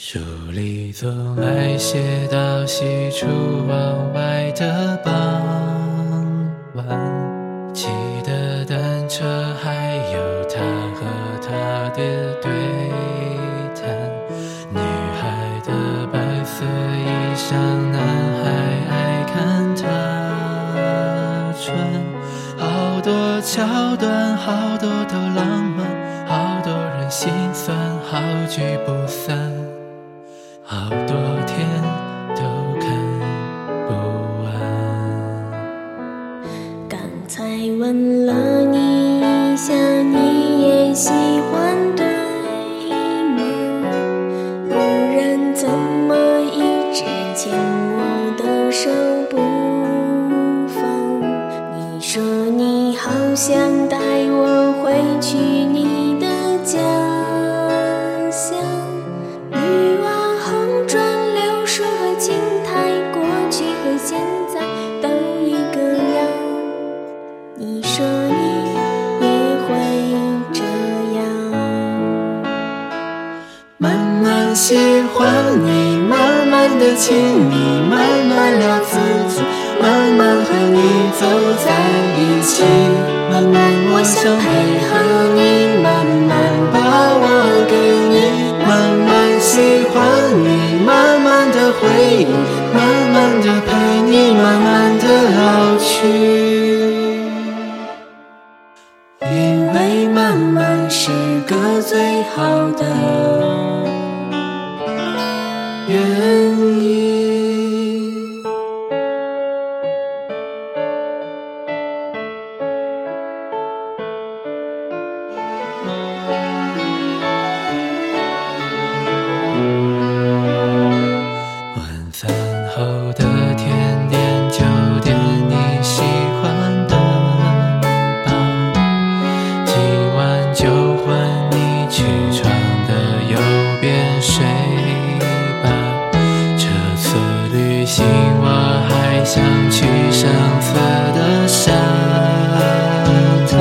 书里总爱写到西出望外的傍晚，骑的单车，还有他和她的对谈。女孩的白色衣裳，男孩爱看她穿。好多桥段，好多都浪漫，好多人心酸，好聚不散。好多天都看不完。刚才问了你一下，你也喜欢对吗？不然怎么一直牵我的手不放？你说你好想带我回去你的家慢慢的亲密，慢慢聊自己，慢慢和你走在一起，慢慢我想配合你，慢慢把我给你，慢慢喜欢你，慢慢的回忆，慢慢的陪你，慢慢的老去。因为慢慢是个最好的原今我还想去上次的沙滩，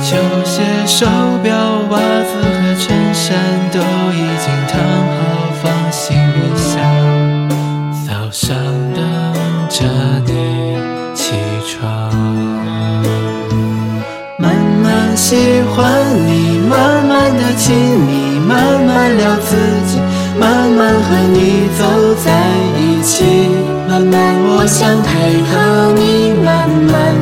球鞋、手表、袜子和衬衫都已经烫好，放行李箱。早上等着你起床。慢慢喜欢你，慢慢的亲你，慢慢聊自己，慢慢和你走在一起，慢慢我想配合你，慢慢